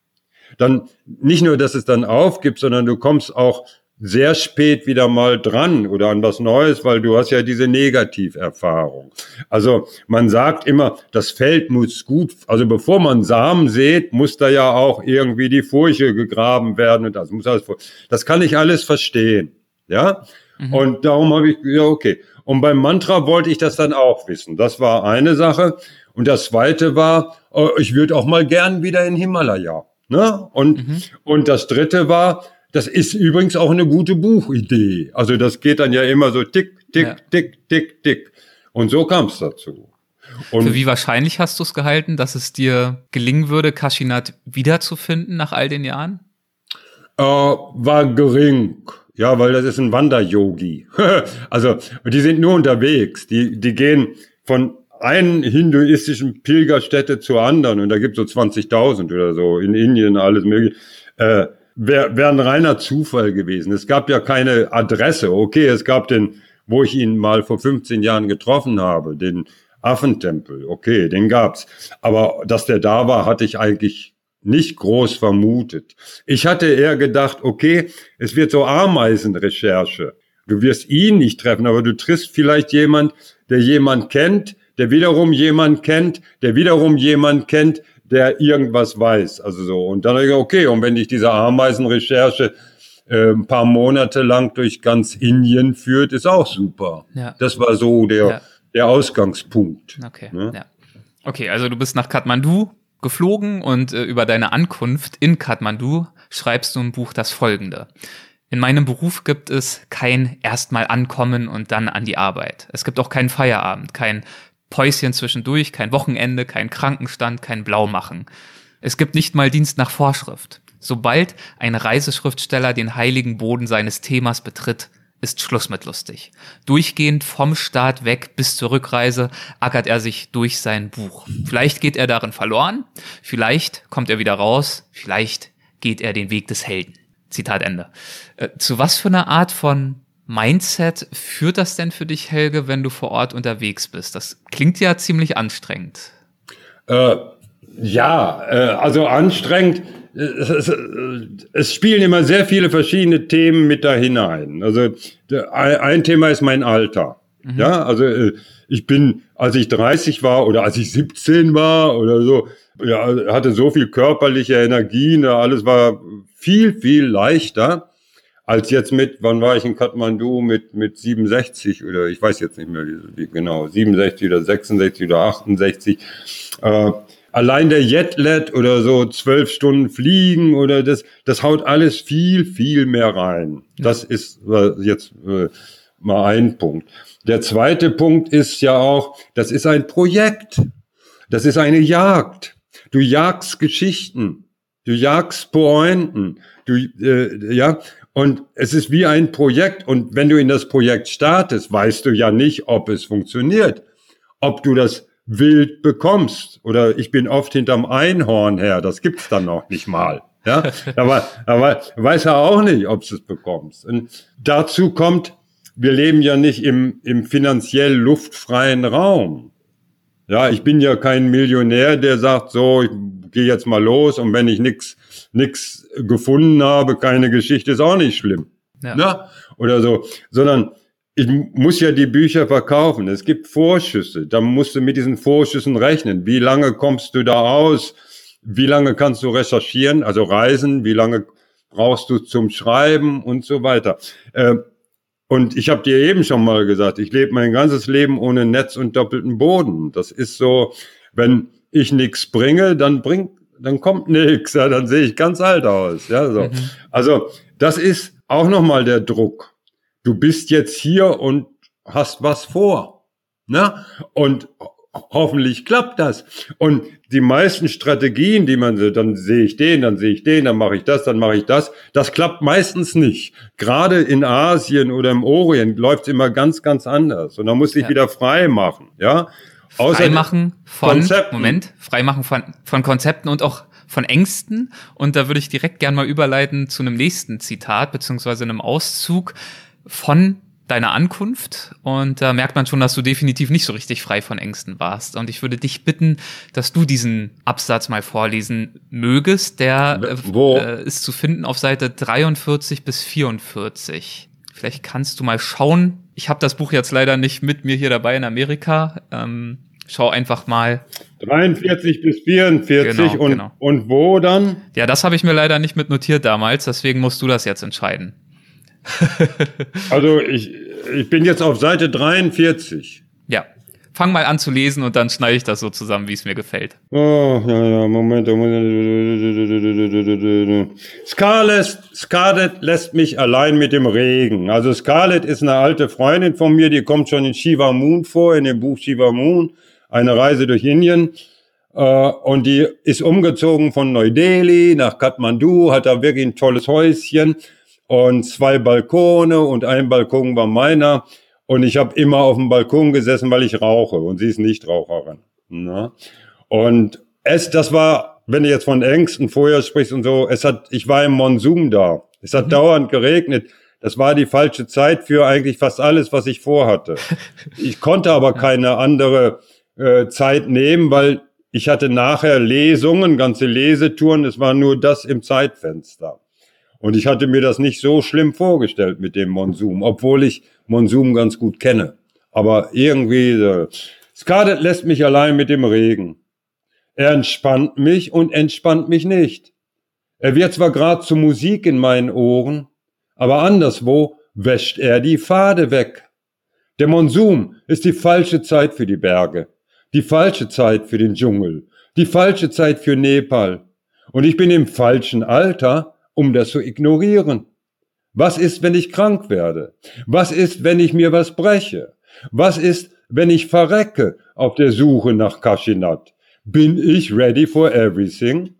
Dann nicht nur, dass es dann aufgibt, sondern du kommst auch sehr spät wieder mal dran oder an was Neues, weil du hast ja diese Negativerfahrung. Also man sagt immer, das Feld muss gut, also bevor man Samen sät, muss da ja auch irgendwie die Furche gegraben werden und das muss alles, das kann ich alles verstehen, ja. Mhm. Und darum habe ich, ja okay. Und beim Mantra wollte ich das dann auch wissen. Das war eine Sache. Und das zweite war, oh, ich würde auch mal gern wieder in Himalaya. Ne? Und, mhm. und das dritte war, das ist übrigens auch eine gute Buchidee. Also das geht dann ja immer so tick, tick, ja. tick, tick, tick. Und so kam es dazu. Und Für wie wahrscheinlich hast du es gehalten, dass es dir gelingen würde, Kashinat wiederzufinden nach all den Jahren? Äh, war gering. Ja, weil das ist ein Wanderyogi. also, die sind nur unterwegs. Die, die gehen von einen hinduistischen Pilgerstätte zur anderen und da gibt es so 20.000 oder so in Indien alles mögliche. Äh, wäre wär ein reiner Zufall gewesen. Es gab ja keine Adresse. Okay, es gab den, wo ich ihn mal vor 15 Jahren getroffen habe, den Affentempel. Okay, den gab's. Aber dass der da war, hatte ich eigentlich nicht groß vermutet. Ich hatte eher gedacht, okay, es wird so Ameisenrecherche. Du wirst ihn nicht treffen, aber du triffst vielleicht jemand, der jemand kennt, der wiederum jemand kennt, der wiederum jemand kennt, der irgendwas weiß. Also so. Und dann, okay, und wenn ich diese Ameisenrecherche äh, ein paar Monate lang durch ganz Indien führt, ist auch super. Ja. Das war so der, ja. der Ausgangspunkt. Okay. Ne? Ja. Okay, also du bist nach Kathmandu geflogen und äh, über deine Ankunft in Kathmandu schreibst du im Buch das folgende. In meinem Beruf gibt es kein erstmal ankommen und dann an die Arbeit. Es gibt auch keinen Feierabend, kein Päuschen zwischendurch, kein Wochenende, kein Krankenstand, kein Blaumachen. Es gibt nicht mal Dienst nach Vorschrift. Sobald ein Reiseschriftsteller den heiligen Boden seines Themas betritt, ist Schluss mit lustig. Durchgehend vom Start weg bis zur Rückreise ackert er sich durch sein Buch. Vielleicht geht er darin verloren, vielleicht kommt er wieder raus, vielleicht geht er den Weg des Helden. Zitat Ende. Äh, zu was für einer Art von Mindset führt das denn für dich, Helge, wenn du vor Ort unterwegs bist? Das klingt ja ziemlich anstrengend. Äh, ja, äh, also anstrengend. Es, es, es, spielen immer sehr viele verschiedene Themen mit da hinein. Also ein Thema ist mein Alter. Mhm. Ja, also äh, ich bin, als ich 30 war oder als ich 17 war oder so, ja, hatte so viel körperliche Energie, ne, alles war viel, viel leichter als jetzt mit, wann war ich in Kathmandu mit, mit 67 oder ich weiß jetzt nicht mehr wie, genau, 67 oder 66 oder 68. Äh, allein der Jetlet oder so zwölf Stunden fliegen oder das, das haut alles viel, viel mehr rein. Das ist äh, jetzt äh, mal ein Punkt. Der zweite Punkt ist ja auch, das ist ein Projekt. Das ist eine Jagd. Du jagst Geschichten. Du jagst Pointen. Du, äh, ja, und es ist wie ein Projekt. Und wenn du in das Projekt startest, weißt du ja nicht, ob es funktioniert. Ob du das wild bekommst. Oder ich bin oft hinterm Einhorn her. Das gibt's dann noch nicht mal. Ja, aber, aber weiß ja auch nicht, ob du es bekommst. Und dazu kommt, wir leben ja nicht im, im finanziell luftfreien Raum. Ja, ich bin ja kein Millionär, der sagt, so, ich gehe jetzt mal los und wenn ich nix nix gefunden habe, keine Geschichte ist auch nicht schlimm. Ja. ja. Oder so, sondern ich muss ja die Bücher verkaufen. Es gibt Vorschüsse. Da musst du mit diesen Vorschüssen rechnen. Wie lange kommst du da aus? Wie lange kannst du recherchieren, also reisen? Wie lange brauchst du zum Schreiben und so weiter? Äh, und ich habe dir eben schon mal gesagt, ich lebe mein ganzes Leben ohne Netz und doppelten Boden. Das ist so, wenn ich nichts bringe, dann bringt, dann kommt nichts, ja, dann sehe ich ganz alt aus. Ja, so. Mhm. Also das ist auch nochmal der Druck. Du bist jetzt hier und hast was vor. Ne? Und hoffentlich klappt das. Und die meisten Strategien, die man so, dann sehe ich den, dann sehe ich den, dann mache ich das, dann mache ich das, das klappt meistens nicht. Gerade in Asien oder im Orient läuft es immer ganz, ganz anders. Und dann muss ich ja. wieder frei machen, ja. Freimachen von, Konzepten. Moment, Freimachen von, von Konzepten und auch von Ängsten. Und da würde ich direkt gern mal überleiten zu einem nächsten Zitat, beziehungsweise einem Auszug von deiner Ankunft und da merkt man schon, dass du definitiv nicht so richtig frei von Ängsten warst. Und ich würde dich bitten, dass du diesen Absatz mal vorlesen mögest. Der Wo? Äh, ist zu finden auf Seite 43 bis 44. Vielleicht kannst du mal schauen. Ich habe das Buch jetzt leider nicht mit mir hier dabei in Amerika. Ähm, schau einfach mal. 43 bis 44 genau, und, genau. und wo dann? Ja, das habe ich mir leider nicht mitnotiert damals, deswegen musst du das jetzt entscheiden. also ich, ich bin jetzt auf Seite 43. Ja. Fang mal an zu lesen und dann schneide ich das so zusammen, wie es mir gefällt. Oh, ja, ja, Moment. Scarlett, Scarlett lässt mich allein mit dem Regen. Also Scarlett ist eine alte Freundin von mir, die kommt schon in Shiva Moon vor, in dem Buch Shiva Moon, eine Reise durch Indien. Und die ist umgezogen von Neu-Delhi nach Kathmandu, hat da wirklich ein tolles Häuschen und zwei Balkone und ein Balkon war meiner. Und ich habe immer auf dem Balkon gesessen, weil ich rauche und sie ist nicht Raucherin. Ne? Und es, das war, wenn du jetzt von Ängsten vorher sprichst und so, es hat, ich war im Monsum da. Es hat mhm. dauernd geregnet. Das war die falsche Zeit für eigentlich fast alles, was ich vorhatte. Ich konnte aber keine andere äh, Zeit nehmen, weil ich hatte nachher Lesungen, ganze Lesetouren. Es war nur das im Zeitfenster. Und ich hatte mir das nicht so schlimm vorgestellt mit dem Monsum, obwohl ich Monsum ganz gut kenne. Aber irgendwie, äh, Scarlett lässt mich allein mit dem Regen. Er entspannt mich und entspannt mich nicht. Er wird zwar grad zu Musik in meinen Ohren, aber anderswo wäscht er die Pfade weg. Der Monsum ist die falsche Zeit für die Berge, die falsche Zeit für den Dschungel, die falsche Zeit für Nepal. Und ich bin im falschen Alter, um das zu ignorieren? Was ist, wenn ich krank werde? Was ist, wenn ich mir was breche? Was ist, wenn ich verrecke auf der Suche nach Kashinat? Bin ich ready for everything?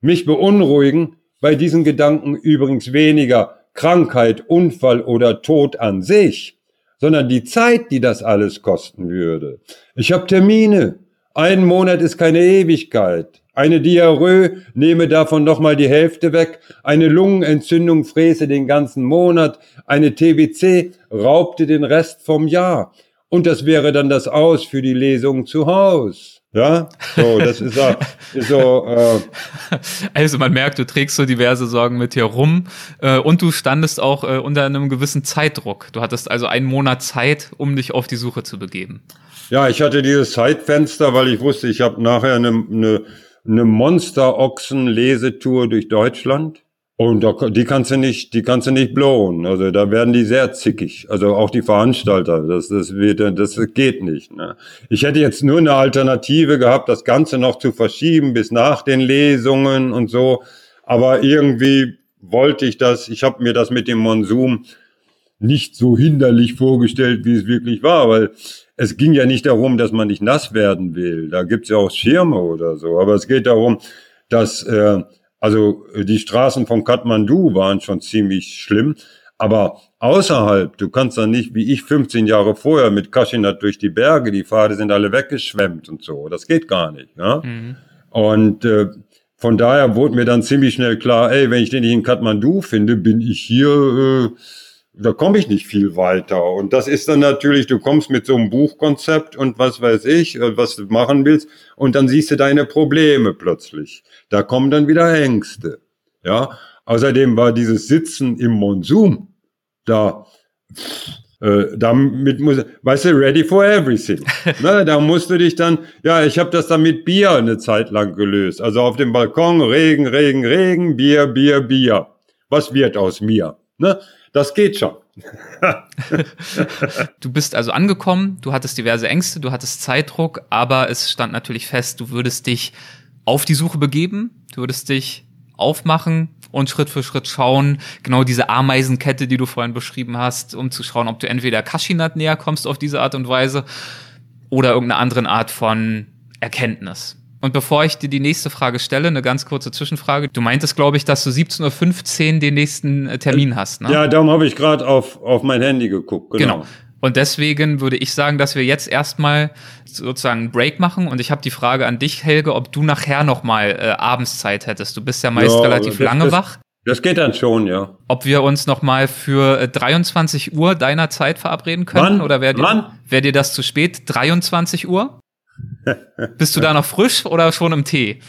Mich beunruhigen bei diesen Gedanken übrigens weniger Krankheit, Unfall oder Tod an sich, sondern die Zeit, die das alles kosten würde. Ich habe Termine. Ein Monat ist keine Ewigkeit. Eine Diarrhoe nehme davon nochmal die Hälfte weg. Eine Lungenentzündung fräse den ganzen Monat. Eine TBC raubte den Rest vom Jahr. Und das wäre dann das Aus für die Lesung zu Haus. Ja, so, das ist, so, ist so. Äh, also man merkt, du trägst so diverse Sorgen mit dir rum äh, und du standest auch äh, unter einem gewissen Zeitdruck. Du hattest also einen Monat Zeit, um dich auf die Suche zu begeben. Ja, ich hatte dieses Zeitfenster, weil ich wusste, ich habe nachher eine, eine, eine Monster-Ochsen-Lesetour durch Deutschland. Und da, die kannst du nicht, die kannst du nicht blowen. Also da werden die sehr zickig. Also auch die Veranstalter. Das, das wird, das geht nicht. Ne? Ich hätte jetzt nur eine Alternative gehabt, das Ganze noch zu verschieben bis nach den Lesungen und so. Aber irgendwie wollte ich das. Ich habe mir das mit dem Monsum nicht so hinderlich vorgestellt, wie es wirklich war, weil es ging ja nicht darum, dass man nicht nass werden will. Da gibt's ja auch Schirme oder so. Aber es geht darum, dass äh, also äh, die Straßen von Kathmandu waren schon ziemlich schlimm. Aber außerhalb, du kannst dann nicht, wie ich 15 Jahre vorher mit Kaschinat durch die Berge, die Pfade sind alle weggeschwemmt und so. Das geht gar nicht. Ja? Mhm. Und äh, von daher wurde mir dann ziemlich schnell klar, ey, wenn ich den nicht in Kathmandu finde, bin ich hier äh, da komme ich nicht viel weiter. Und das ist dann natürlich, du kommst mit so einem Buchkonzept und was weiß ich, äh, was du machen willst, und dann siehst du deine Probleme plötzlich. Da kommen dann wieder Ängste. Ja. Außerdem war dieses Sitzen im Monsum da, äh, damit muss, weißt du, ready for everything. ne, da musst du dich dann, ja, ich habe das dann mit Bier eine Zeit lang gelöst. Also auf dem Balkon, Regen, Regen, Regen, Bier, Bier, Bier. Was wird aus mir? Ne? Das geht schon. du bist also angekommen, du hattest diverse Ängste, du hattest Zeitdruck, aber es stand natürlich fest, du würdest dich auf die Suche begeben, du würdest dich aufmachen und Schritt für Schritt schauen, genau diese Ameisenkette, die du vorhin beschrieben hast, um zu schauen, ob du entweder Kaschinat näher kommst auf diese Art und Weise oder irgendeine andere Art von Erkenntnis. Und bevor ich dir die nächste Frage stelle, eine ganz kurze Zwischenfrage. Du meintest, glaube ich, dass du 17.15 Uhr den nächsten äh, Termin hast, ne? Ja, darum habe ich gerade auf, auf mein Handy geguckt. Genau. genau. Und deswegen würde ich sagen, dass wir jetzt erstmal sozusagen einen Break machen. Und ich habe die Frage an dich, Helge, ob du nachher noch mal äh, Abendszeit hättest. Du bist ja meist ja, relativ das, lange das, wach. Das geht dann schon, ja. Ob wir uns noch mal für 23 äh, Uhr deiner Zeit verabreden können? Wann? Oder wäre dir, wär dir das zu spät? 23 Uhr? Bist du da noch frisch oder schon im Tee?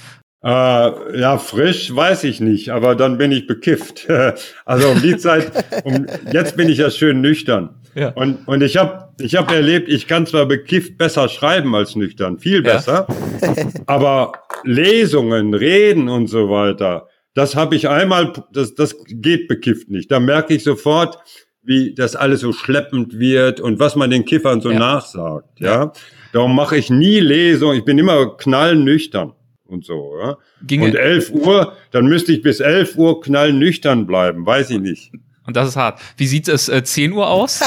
Äh, ja, frisch weiß ich nicht, aber dann bin ich bekifft. also um die Zeit, um, jetzt bin ich ja schön nüchtern. Ja. Und, und ich habe ich hab erlebt, ich kann zwar bekifft besser schreiben als nüchtern, viel besser, ja. aber Lesungen, Reden und so weiter, das habe ich einmal, das, das geht bekifft nicht. Da merke ich sofort, wie das alles so schleppend wird und was man den Kiffern so ja. nachsagt. Ja. ja. Darum mache ich nie Lesung. Ich bin immer knallnüchtern und so. Ja? Ginge. Und 11 Uhr, dann müsste ich bis 11 Uhr knallnüchtern bleiben. Weiß ich nicht. Und das ist hart. Wie sieht es äh, 10 Uhr aus?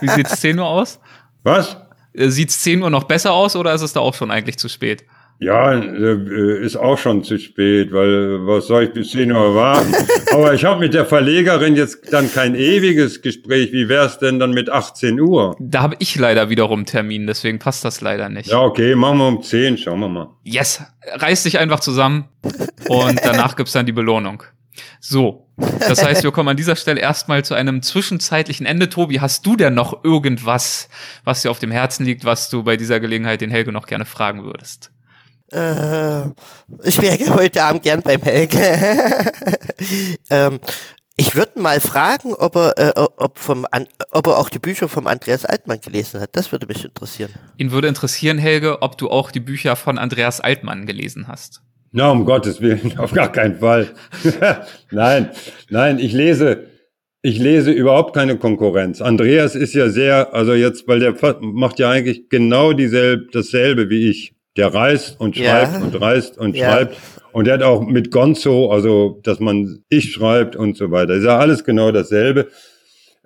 Wie sieht es 10 Uhr aus? Was? Äh, sieht es 10 Uhr noch besser aus oder ist es da auch schon eigentlich zu spät? Ja, äh, ist auch schon zu spät, weil was soll ich bis 10 Uhr warten? Aber ich habe mit der Verlegerin jetzt dann kein ewiges Gespräch. Wie wär's denn dann mit 18 Uhr? Da habe ich leider wiederum Termin, deswegen passt das leider nicht. Ja, okay, machen wir um 10, schauen wir mal. Yes, reiß dich einfach zusammen und danach gibt's dann die Belohnung. So, das heißt, wir kommen an dieser Stelle erstmal zu einem zwischenzeitlichen Ende. Tobi, hast du denn noch irgendwas, was dir auf dem Herzen liegt, was du bei dieser Gelegenheit den Helge noch gerne fragen würdest? Äh, ich wäre heute Abend gern beim Helge. ähm, ich würde mal fragen, ob er, äh, ob, vom, ob er auch die Bücher vom Andreas Altmann gelesen hat. Das würde mich interessieren. Ihn würde interessieren, Helge, ob du auch die Bücher von Andreas Altmann gelesen hast. Na, um Gottes Willen, auf gar keinen Fall. nein, nein, ich lese, ich lese überhaupt keine Konkurrenz. Andreas ist ja sehr, also jetzt, weil der macht ja eigentlich genau dieselbe, dasselbe wie ich. Der reist und schreibt ja. und reist und ja. schreibt. Und der hat auch mit Gonzo, also dass man ich schreibt und so weiter. Ist ja alles genau dasselbe.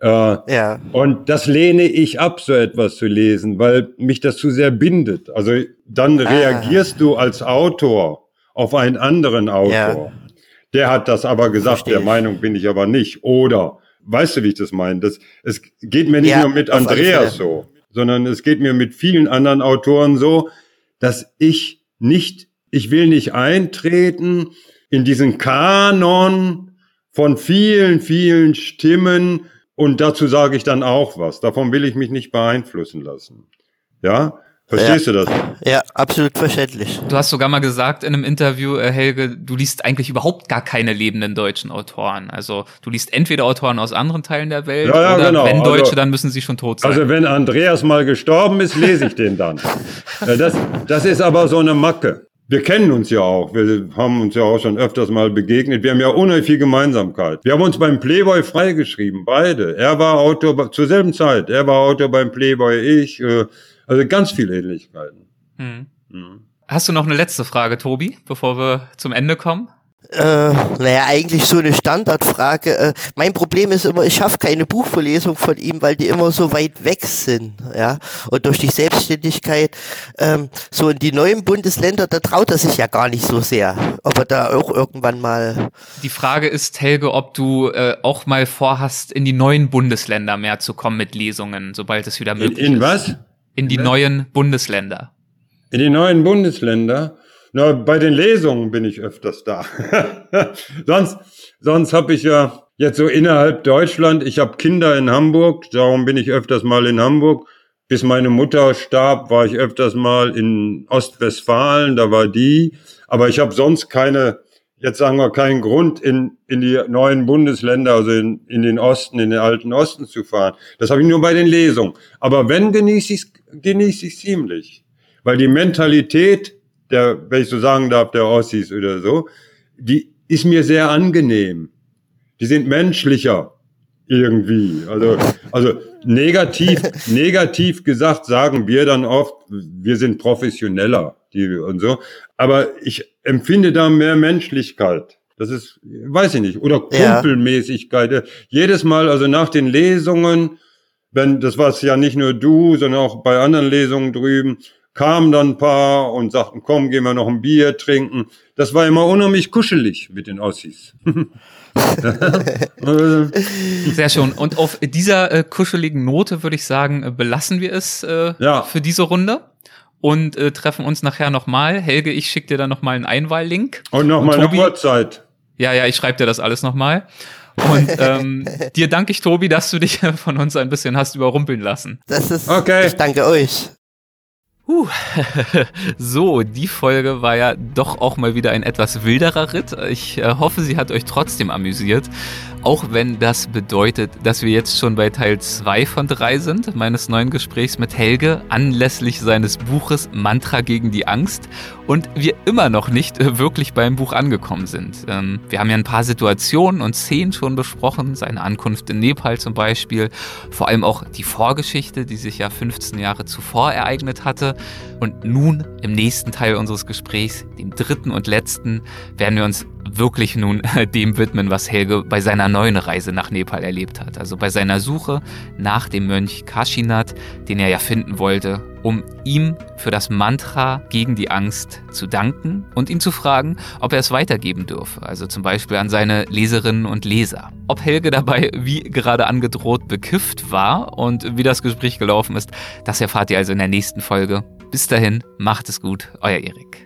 Äh, ja. Und das lehne ich ab, so etwas zu lesen, weil mich das zu sehr bindet. Also dann ah. reagierst du als Autor auf einen anderen Autor. Ja. Der hat das aber gesagt, Verstehe. der Meinung bin ich aber nicht. Oder, weißt du, wie ich das meine? Das, es geht mir nicht ja, nur mit Andreas so, sondern es geht mir mit vielen anderen Autoren so, dass ich nicht, ich will nicht eintreten in diesen Kanon von vielen, vielen Stimmen und dazu sage ich dann auch was. Davon will ich mich nicht beeinflussen lassen. Ja, Verstehst ja. du das? Ja, absolut verständlich. Du hast sogar mal gesagt in einem Interview, äh, Helge, du liest eigentlich überhaupt gar keine lebenden deutschen Autoren. Also du liest entweder Autoren aus anderen Teilen der Welt Ja, ja, oder genau. wenn Deutsche, Also- dann müssen sie schon tot sein. Also wenn Andreas mal gestorben ist, lese ich den dann. Das, das ist aber so eine Macke. Wir kennen uns ja auch. Wir haben uns ja auch schon öfters mal begegnet. Wir haben ja unheimlich viel Gemeinsamkeit. Wir haben uns beim Playboy freigeschrieben, beide. Er war Autor zur selben Zeit. Er war Autor beim Playboy, ich. äh, Also ganz viele Ähnlichkeiten. hm. Mhm. Hast du noch eine letzte Frage, Tobi, bevor wir zum Ende kommen? Äh, naja, eigentlich so eine Standardfrage. Äh, mein Problem ist immer, ich schaffe keine Buchverlesung von ihm, weil die immer so weit weg sind. Ja, und durch die Selbstständigkeit ähm, so in die neuen Bundesländer, da traut er sich ja gar nicht so sehr. Ob er da auch irgendwann mal. Die Frage ist, Helge, ob du äh, auch mal vorhast, in die neuen Bundesländer mehr zu kommen mit Lesungen, sobald es wieder In, möglich in ist. was? In die neuen Bundesländer. In die neuen Bundesländer? Na, bei den Lesungen bin ich öfters da. sonst sonst habe ich ja jetzt so innerhalb Deutschland, ich habe Kinder in Hamburg, darum bin ich öfters mal in Hamburg. Bis meine Mutter starb, war ich öfters mal in Ostwestfalen, da war die. Aber ich habe sonst keine, jetzt sagen wir, keinen Grund, in, in die neuen Bundesländer, also in, in den Osten, in den alten Osten zu fahren. Das habe ich nur bei den Lesungen. Aber wenn, genieße ich genieße ich ziemlich. Weil die Mentalität der, wenn ich so sagen darf, der Ossis oder so, die ist mir sehr angenehm. Die sind menschlicher irgendwie. Also, also negativ, negativ gesagt sagen wir dann oft, wir sind professioneller die, und so. Aber ich empfinde da mehr Menschlichkeit. Das ist, weiß ich nicht, oder Ja. Kumpelmäßigkeit. Jedes Mal, also nach den Lesungen, wenn, das war ja nicht nur du, sondern auch bei anderen Lesungen drüben, kamen dann ein paar und sagten, komm, gehen wir noch ein Bier trinken. Das war immer unheimlich kuschelig mit den Ossis. Also, Sehr schön. Und auf dieser äh, kuscheligen Note würde ich sagen, äh, belassen wir es äh, Ja. für diese Runde und äh, treffen uns nachher nochmal. Helge, ich schicke dir dann nochmal einen Einwahllink. und noch Und mal eine? Uhrzeit. Ja, ja, ich schreibe dir das alles nochmal. Und ähm, dir danke ich, Tobi, dass du dich von uns ein bisschen hast überrumpeln lassen. Das ist. Okay. Ich danke euch. Huh. so, die Folge war ja doch auch mal wieder ein etwas wilderer Ritt. Ich äh, hoffe, sie hat euch trotzdem amüsiert. Auch wenn das bedeutet, dass wir jetzt schon bei Teil 2 von 3 sind, meines neuen Gesprächs mit Helge, anlässlich seines Buches Mantra gegen die Angst. Und wir immer noch nicht äh, wirklich beim Buch angekommen sind. Ähm, wir haben ja ein paar Situationen und Szenen schon besprochen, seine Ankunft in Nepal zum Beispiel, vor allem auch die Vorgeschichte, die sich ja 15 Jahre zuvor ereignet hatte. Und nun im nächsten Teil unseres Gesprächs, dem dritten und letzten, werden wir uns wirklich nun dem widmen, was Helge bei seiner neuen Reise nach Nepal erlebt hat. Also bei seiner Suche nach dem Mönch Kashinath, den er ja finden wollte, um ihm für das Mantra gegen die Angst zu danken und ihn zu fragen, ob er es weitergeben dürfe. Also zum Beispiel an seine Leserinnen und Leser. Ob Helge dabei, wie gerade angedroht, bekifft war und wie das Gespräch gelaufen ist, das erfahrt ihr also in der nächsten Folge. Bis dahin, macht es gut, euer Erik.